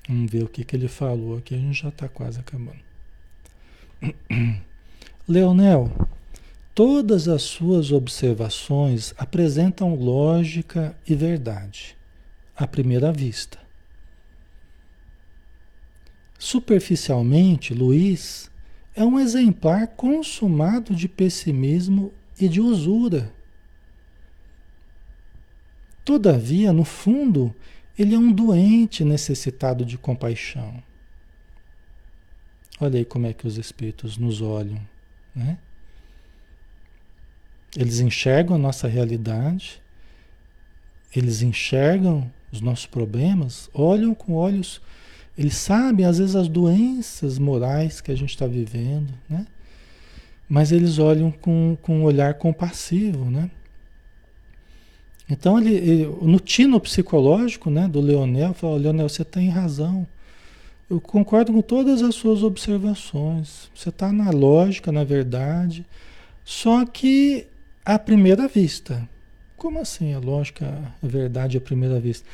Vamos ver o que, que ele falou aqui, a gente já está quase acabando. Leonel, Todas as suas observações apresentam lógica e verdade, à primeira vista. Superficialmente, Luiz é um exemplar consumado de pessimismo e de usura. Todavia, no fundo, ele é um doente necessitado de compaixão. Olha aí como é que os espíritos nos olham, né? Eles enxergam a nossa realidade, eles enxergam os nossos problemas, olham com olhos, eles sabem às vezes as doenças morais que a gente está vivendo, né? Mas eles olham com, com um olhar compassivo, né? Então, ele, ele, no tino psicológico né, do Leonel, fala, Leonel, você tem razão. Eu concordo com todas as suas observações. Você está na lógica, na verdade. Só que à primeira vista. Como assim a lógica, a verdade à primeira vista?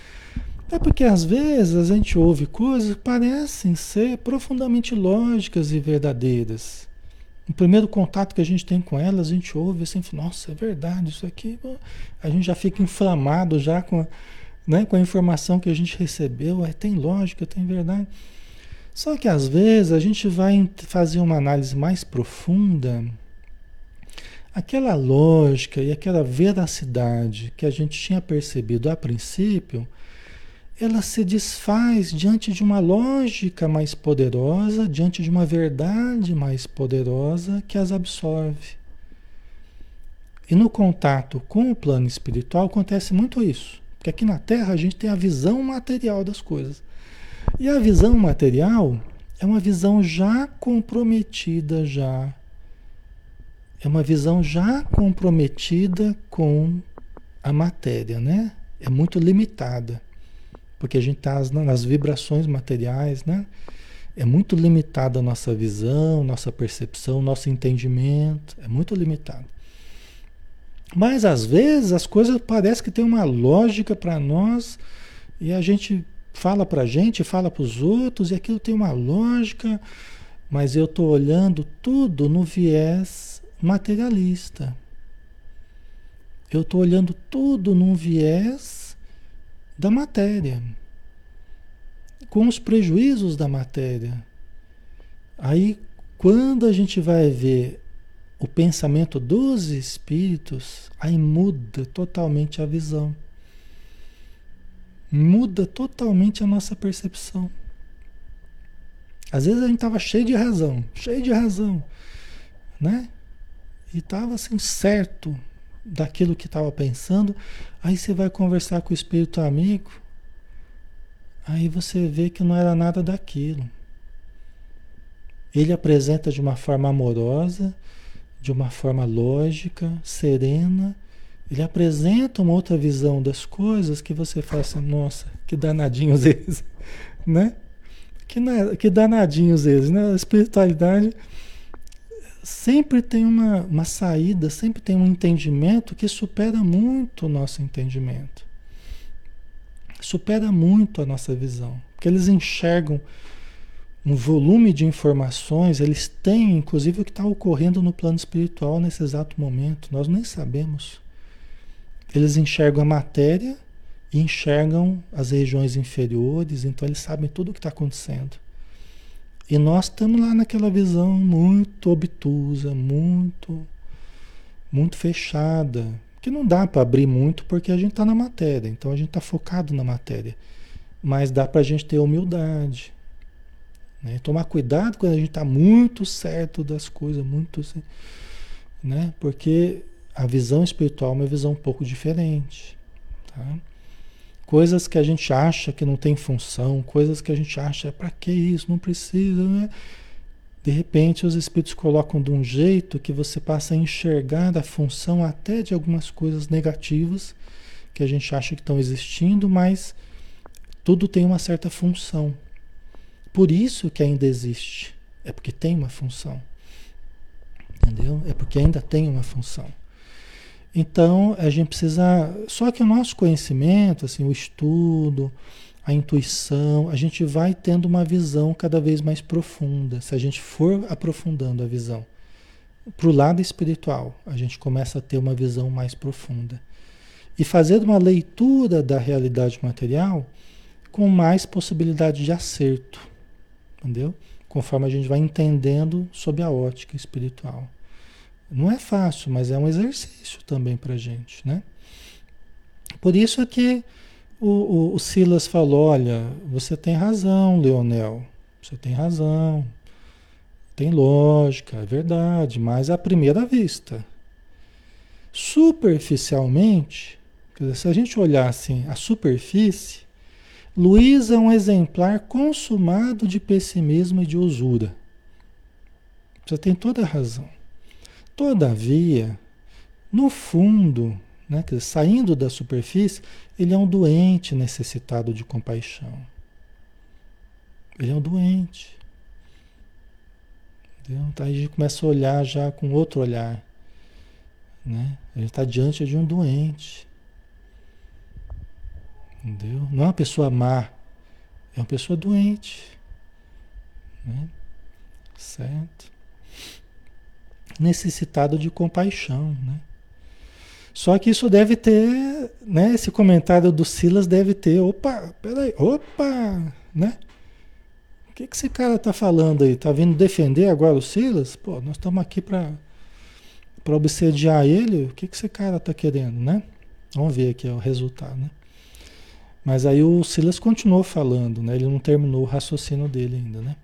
É porque às vezes a gente ouve coisas que parecem ser profundamente lógicas e verdadeiras. No primeiro contato que a gente tem com elas, a gente ouve assim, nossa, é verdade, isso aqui. A gente já fica inflamado já com, né, com a informação que a gente recebeu. É, tem lógica, tem verdade. Só que às vezes a gente vai fazer uma análise mais profunda aquela lógica e aquela veracidade que a gente tinha percebido a princípio, ela se desfaz diante de uma lógica mais poderosa, diante de uma verdade mais poderosa que as absorve. E no contato com o plano espiritual acontece muito isso. Porque aqui na Terra a gente tem a visão material das coisas. E a visão material é uma visão já comprometida já é uma visão já comprometida com a matéria, né? É muito limitada, porque a gente está nas vibrações materiais, né? É muito limitada a nossa visão, nossa percepção, nosso entendimento, é muito limitado. Mas às vezes as coisas parecem que tem uma lógica para nós e a gente fala para a gente, fala para os outros e aquilo tem uma lógica, mas eu estou olhando tudo no viés materialista. Eu estou olhando tudo num viés da matéria, com os prejuízos da matéria. Aí, quando a gente vai ver o pensamento dos espíritos, aí muda totalmente a visão. Muda totalmente a nossa percepção. Às vezes a gente estava cheio de razão, cheio de razão, né? E estava assim certo daquilo que estava pensando. Aí você vai conversar com o espírito amigo, aí você vê que não era nada daquilo. Ele apresenta de uma forma amorosa, de uma forma lógica, serena. Ele apresenta uma outra visão das coisas que você fala assim, nossa, que danadinhos eles, né? Que, que danadinhos eles, né? A espiritualidade sempre tem uma, uma saída, sempre tem um entendimento que supera muito o nosso entendimento. Supera muito a nossa visão. Porque eles enxergam um volume de informações, eles têm inclusive o que está ocorrendo no plano espiritual nesse exato momento. Nós nem sabemos. Eles enxergam a matéria e enxergam as regiões inferiores, então eles sabem tudo o que está acontecendo. E nós estamos lá naquela visão muito obtusa, muito, muito fechada, que não dá para abrir muito porque a gente está na matéria, então a gente está focado na matéria. Mas dá para a gente ter humildade, né? Tomar cuidado quando a gente está muito certo das coisas, muito assim, né? Porque a visão espiritual é uma visão um pouco diferente. Tá? Coisas que a gente acha que não tem função, coisas que a gente acha, para que isso? Não precisa, né? De repente os espíritos colocam de um jeito que você passa a enxergar a função até de algumas coisas negativas que a gente acha que estão existindo, mas tudo tem uma certa função. Por isso que ainda existe. É porque tem uma função. Entendeu? É porque ainda tem uma função. Então, a gente precisa. Só que o nosso conhecimento, assim, o estudo, a intuição, a gente vai tendo uma visão cada vez mais profunda. Se a gente for aprofundando a visão para o lado espiritual, a gente começa a ter uma visão mais profunda. E fazendo uma leitura da realidade material com mais possibilidade de acerto. Entendeu? Conforme a gente vai entendendo sob a ótica espiritual. Não é fácil, mas é um exercício também para gente, né? Por isso é que o, o, o, Silas falou: olha, você tem razão, Leonel, você tem razão, tem lógica, é verdade, mas à primeira vista. Superficialmente, dizer, se a gente olhar assim a superfície, Luiz é um exemplar consumado de pessimismo e de usura. Você tem toda a razão. Todavia, no fundo, né, dizer, saindo da superfície, ele é um doente necessitado de compaixão. Ele é um doente. Entendeu? Então a gente começa a olhar já com outro olhar. Né? Está diante de um doente. Entendeu? Não é uma pessoa má, é uma pessoa doente. Né? Certo? Necessitado de compaixão, né? Só que isso deve ter, né? Esse comentário do Silas deve ter, opa, peraí, opa, né? O que, que esse cara tá falando aí? Tá vindo defender agora o Silas? Pô, nós estamos aqui para para obsediar ele. O que, que esse cara tá querendo, né? Vamos ver aqui o resultado, né? Mas aí o Silas continuou falando, né? ele não terminou o raciocínio dele ainda. Né?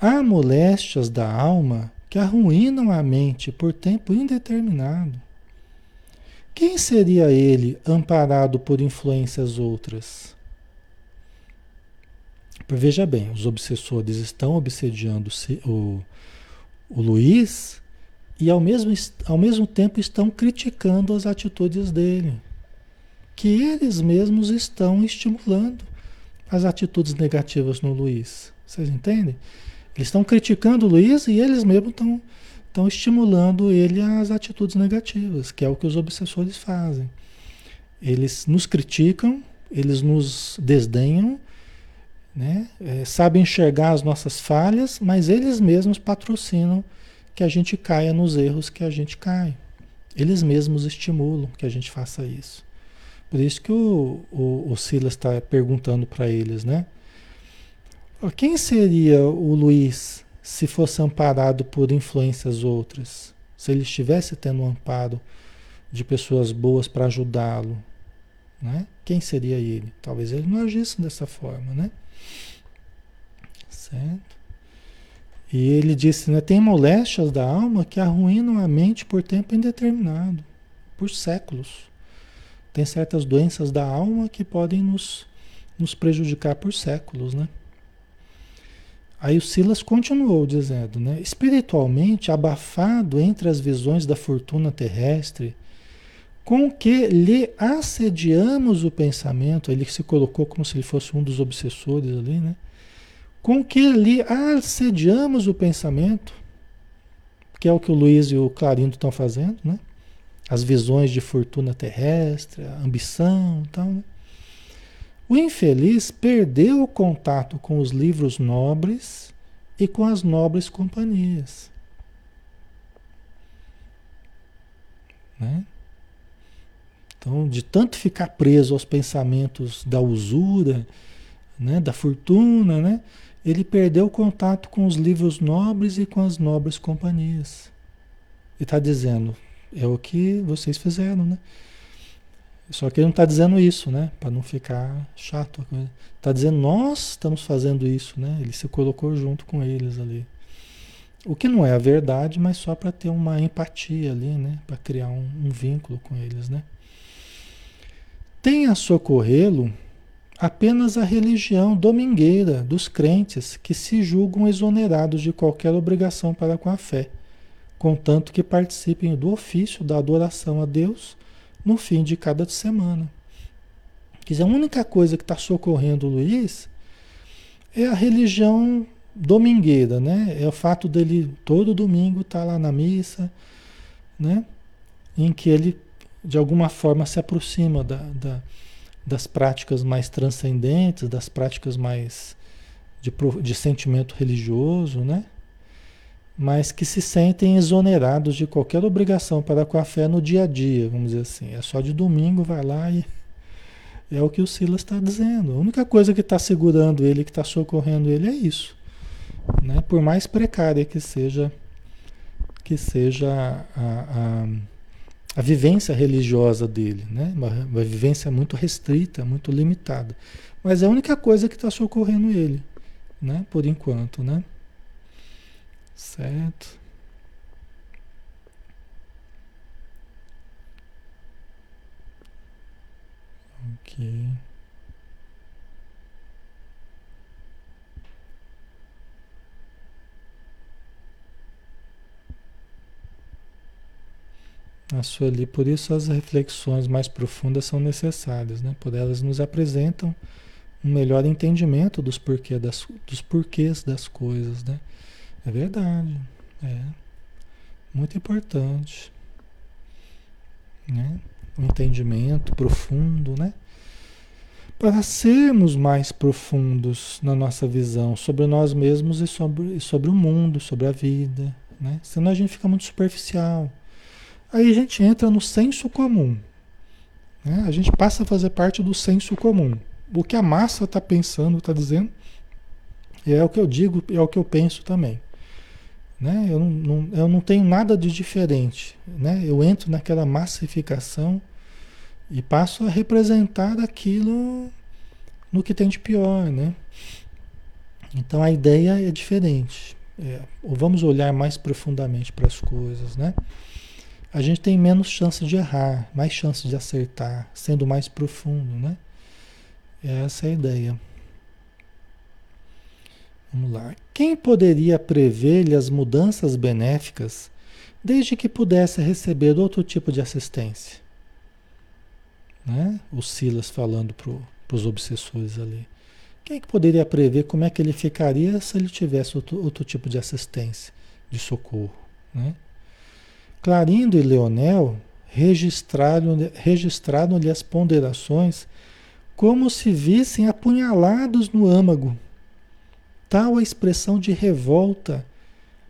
Há moléstias da alma que arruinam a mente por tempo indeterminado. Quem seria ele amparado por influências outras? Veja bem, os obsessores estão obsediando o, o Luiz e ao mesmo, ao mesmo tempo estão criticando as atitudes dele que eles mesmos estão estimulando as atitudes negativas no Luiz. Vocês entendem? Eles estão criticando o Luiz e eles mesmos estão, estimulando ele às atitudes negativas, que é o que os obsessores fazem. Eles nos criticam, eles nos desdenham, né? É, sabem enxergar as nossas falhas, mas eles mesmos patrocinam que a gente caia nos erros que a gente cai. Eles mesmos estimulam que a gente faça isso. Por isso que o, o, o Silas está perguntando para eles, né? Quem seria o Luiz se fosse amparado por influências outras? Se ele estivesse tendo um amparo de pessoas boas para ajudá-lo, né? Quem seria ele? Talvez ele não agisse dessa forma, né? Certo? E ele disse, né, tem moléstias da alma que arruinam a mente por tempo indeterminado, por séculos. Tem certas doenças da alma que podem nos, nos prejudicar por séculos, né? Aí o Silas continuou dizendo, né? Espiritualmente abafado entre as visões da fortuna terrestre, com que lhe assediamos o pensamento, ele se colocou como se ele fosse um dos obsessores ali, né? Com que lhe assediamos o pensamento, que é o que o Luiz e o Clarindo estão fazendo, né? As visões de fortuna terrestre, a ambição e tal, né? O infeliz perdeu o contato com os livros nobres e com as nobres companhias. Né? Então, de tanto ficar preso aos pensamentos da usura, né, da fortuna, né, ele perdeu o contato com os livros nobres e com as nobres companhias. Ele está dizendo, é o que vocês fizeram, né? Só que ele não está dizendo isso, né? Para não ficar chato. Está dizendo nós estamos fazendo isso, né? Ele se colocou junto com eles ali. O que não é a verdade, mas só para ter uma empatia ali, né? Para criar um, um, vínculo com eles, né? Tem a socorrê-lo apenas a religião domingueira dos crentes que se julgam exonerados de qualquer obrigação para com a fé, contanto que participem do ofício da adoração a Deus no fim de cada semana. Quer dizer, a única coisa que está socorrendo o Luiz é a religião domingueira, né? É o fato dele todo domingo estar tá lá na missa, né? Em que ele de alguma forma se aproxima da, da, das práticas mais transcendentes, das práticas mais de, de sentimento religioso, né? Mas que se sentem exonerados de qualquer obrigação para com a fé no dia a dia, vamos dizer assim. É só de domingo, vai lá e. É o que o Silas está dizendo. A única coisa que está segurando ele, que está socorrendo ele, é isso. Né? Por mais precária que seja, que seja a, a, a vivência religiosa dele, né? uma, uma vivência muito restrita, muito limitada. Mas é a única coisa que está socorrendo ele, né? por enquanto. Né? Certo? Ok. A ali, por isso as reflexões mais profundas são necessárias, né? Por elas nos apresentam um melhor entendimento dos, porquê das, dos porquês das coisas, né? É verdade. É. Muito importante. Né? O entendimento profundo, né? Para sermos mais profundos na nossa visão sobre nós mesmos e sobre, sobre o mundo, sobre a vida. Né? Senão a gente fica muito superficial. Aí a gente entra no senso comum. Né? A gente passa a fazer parte do senso comum. O que a massa está pensando, está dizendo, é o que eu digo, é o que eu penso também. Né? Eu, não, não, eu não tenho nada de diferente. Né? Eu entro naquela massificação e passo a representar aquilo no que tem de pior. Né? Então a ideia é diferente. É, ou vamos olhar mais profundamente para as coisas. Né? A gente tem menos chance de errar, mais chance de acertar, sendo mais profundo. Né? Essa é a ideia. Vamos lá. Quem poderia prever-lhe as mudanças benéficas desde que pudesse receber outro tipo de assistência? Né? O Silas falando para os obsessores ali. Quem que poderia prever como é que ele ficaria se ele tivesse outro, outro tipo de assistência, de socorro? Né? Clarindo e Leonel registraram-lhe registraram as ponderações como se vissem apunhalados no âmago tal a expressão de revolta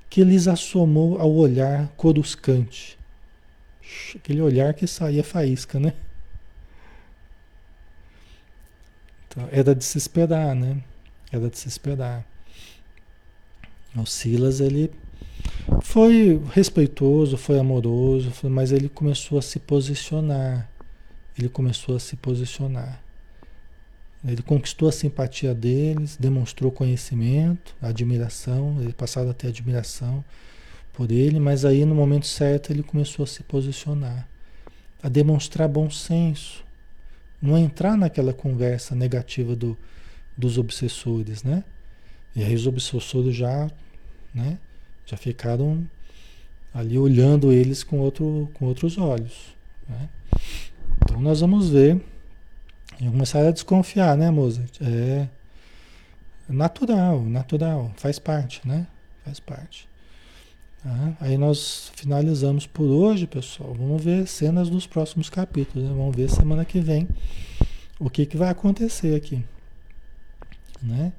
que lhes assomou ao olhar coruscante. Aquele olhar que saía faísca, né? Então, era de se esperar, né? Era de se esperar. O Silas, ele foi respeitoso, foi amoroso, mas ele começou a se posicionar. Ele começou a se posicionar. Ele conquistou a simpatia deles, demonstrou conhecimento, admiração, eles passaram a ter admiração por ele, mas aí no momento certo ele começou a se posicionar, a demonstrar bom senso, não entrar naquela conversa negativa do, dos obsessores, né? E aí os obsessores já, né, já ficaram ali olhando eles com, outro, com outros olhos. Né? Então nós vamos ver e começaram a desconfiar, né, Mozart? É natural, natural, faz parte, né? Faz parte. Aí nós finalizamos por hoje, pessoal. Vamos ver cenas dos próximos capítulos. Né? Vamos ver semana que vem o que, que vai acontecer aqui. Né?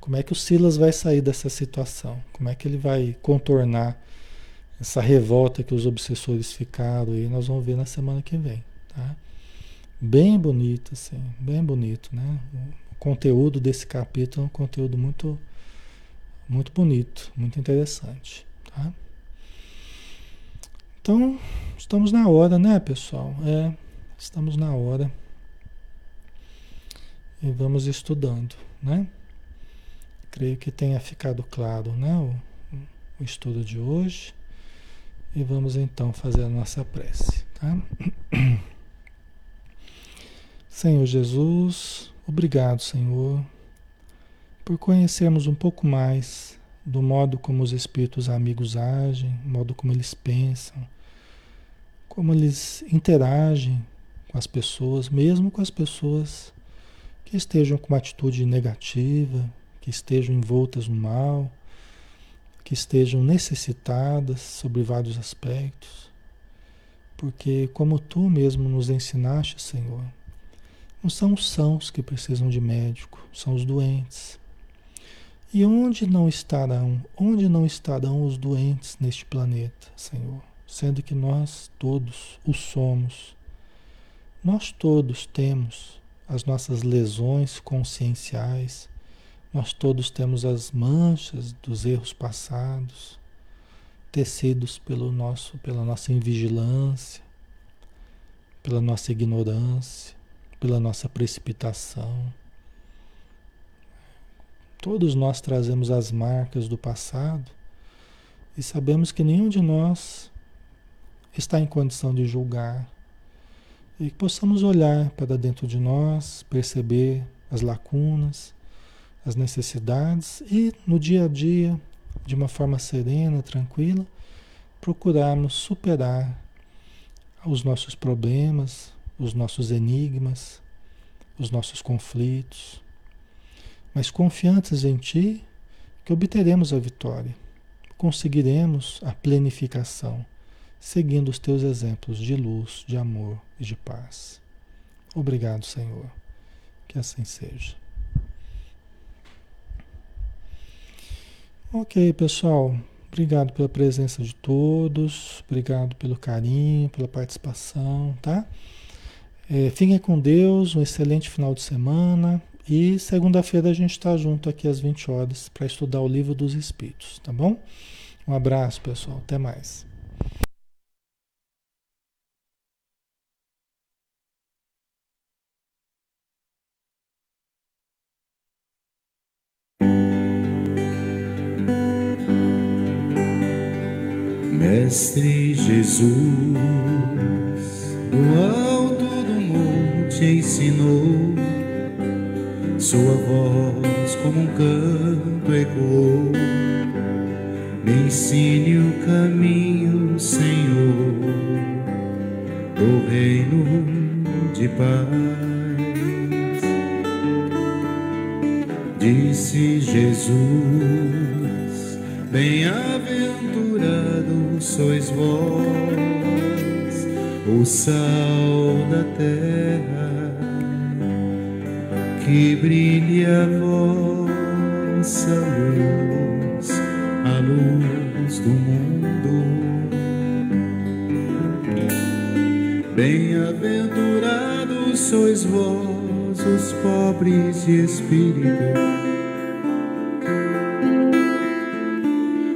Como é que o Silas vai sair dessa situação? Como é que ele vai contornar essa revolta que os obsessores ficaram aí? Nós vamos ver na semana que vem. Tá? Bem bonito, assim, bem bonito, né? O conteúdo desse capítulo é um conteúdo muito, muito bonito, muito interessante, tá? Então, estamos na hora, né, pessoal? É, estamos na hora. E vamos estudando, né? Creio que tenha ficado claro, né, o, o estudo de hoje. E vamos então fazer a nossa prece, tá? Senhor Jesus, obrigado, Senhor, por conhecermos um pouco mais do modo como os espíritos amigos agem, modo como eles pensam, como eles interagem com as pessoas, mesmo com as pessoas que estejam com uma atitude negativa, que estejam envoltas no mal, que estejam necessitadas sobre vários aspectos. Porque, como tu mesmo nos ensinaste, Senhor, não são os sãos que precisam de médico, são os doentes. E onde não estarão, onde não estarão os doentes neste planeta, Senhor? Sendo que nós todos o somos. Nós todos temos as nossas lesões conscienciais, nós todos temos as manchas dos erros passados, tecidos pelo nosso, pela nossa invigilância, pela nossa ignorância pela nossa precipitação. Todos nós trazemos as marcas do passado e sabemos que nenhum de nós está em condição de julgar. E que possamos olhar para dentro de nós, perceber as lacunas, as necessidades e no dia a dia, de uma forma serena, tranquila, procurarmos superar os nossos problemas, os nossos enigmas, os nossos conflitos, mas confiantes em Ti que obteremos a vitória, conseguiremos a plenificação, seguindo os Teus exemplos de luz, de amor e de paz. Obrigado, Senhor. Que assim seja. Ok, pessoal. Obrigado pela presença de todos. Obrigado pelo carinho, pela participação, tá? É, fiquem com Deus, um excelente final de semana. E segunda-feira a gente está junto aqui às 20 horas para estudar o livro dos Espíritos, tá bom? Um abraço, pessoal. Até mais. Mestre Jesus, do te ensinou. Sua voz como um canto ecoou. Me ensine o caminho, Senhor, do reino de paz. Disse Jesus, bem-aventurados sois vós, o sal da terra que brilhe a vossa luz, a luz do mundo. Bem-aventurados sois vós, os pobres de espírito.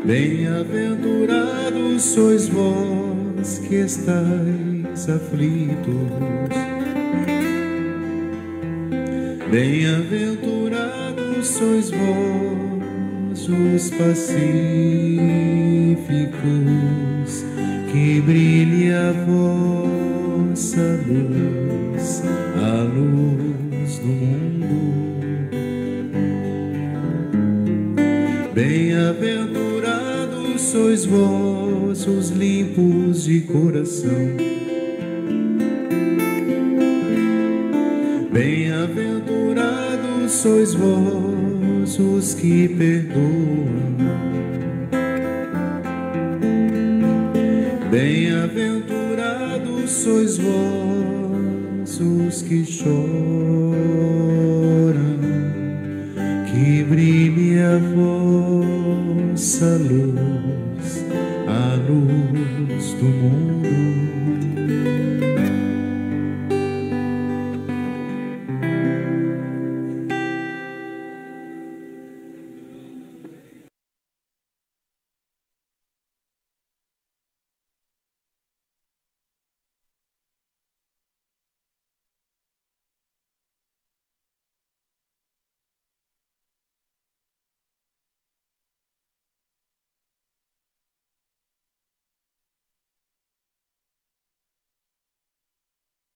Bem-aventurados sois vós que estáis aflitos. Bem-aventurados sois vós os pacíficos, que brilhe a vossa luz, a luz do mundo. Bem-aventurados sois vós os limpos de coração. Sois vós os que perdoam.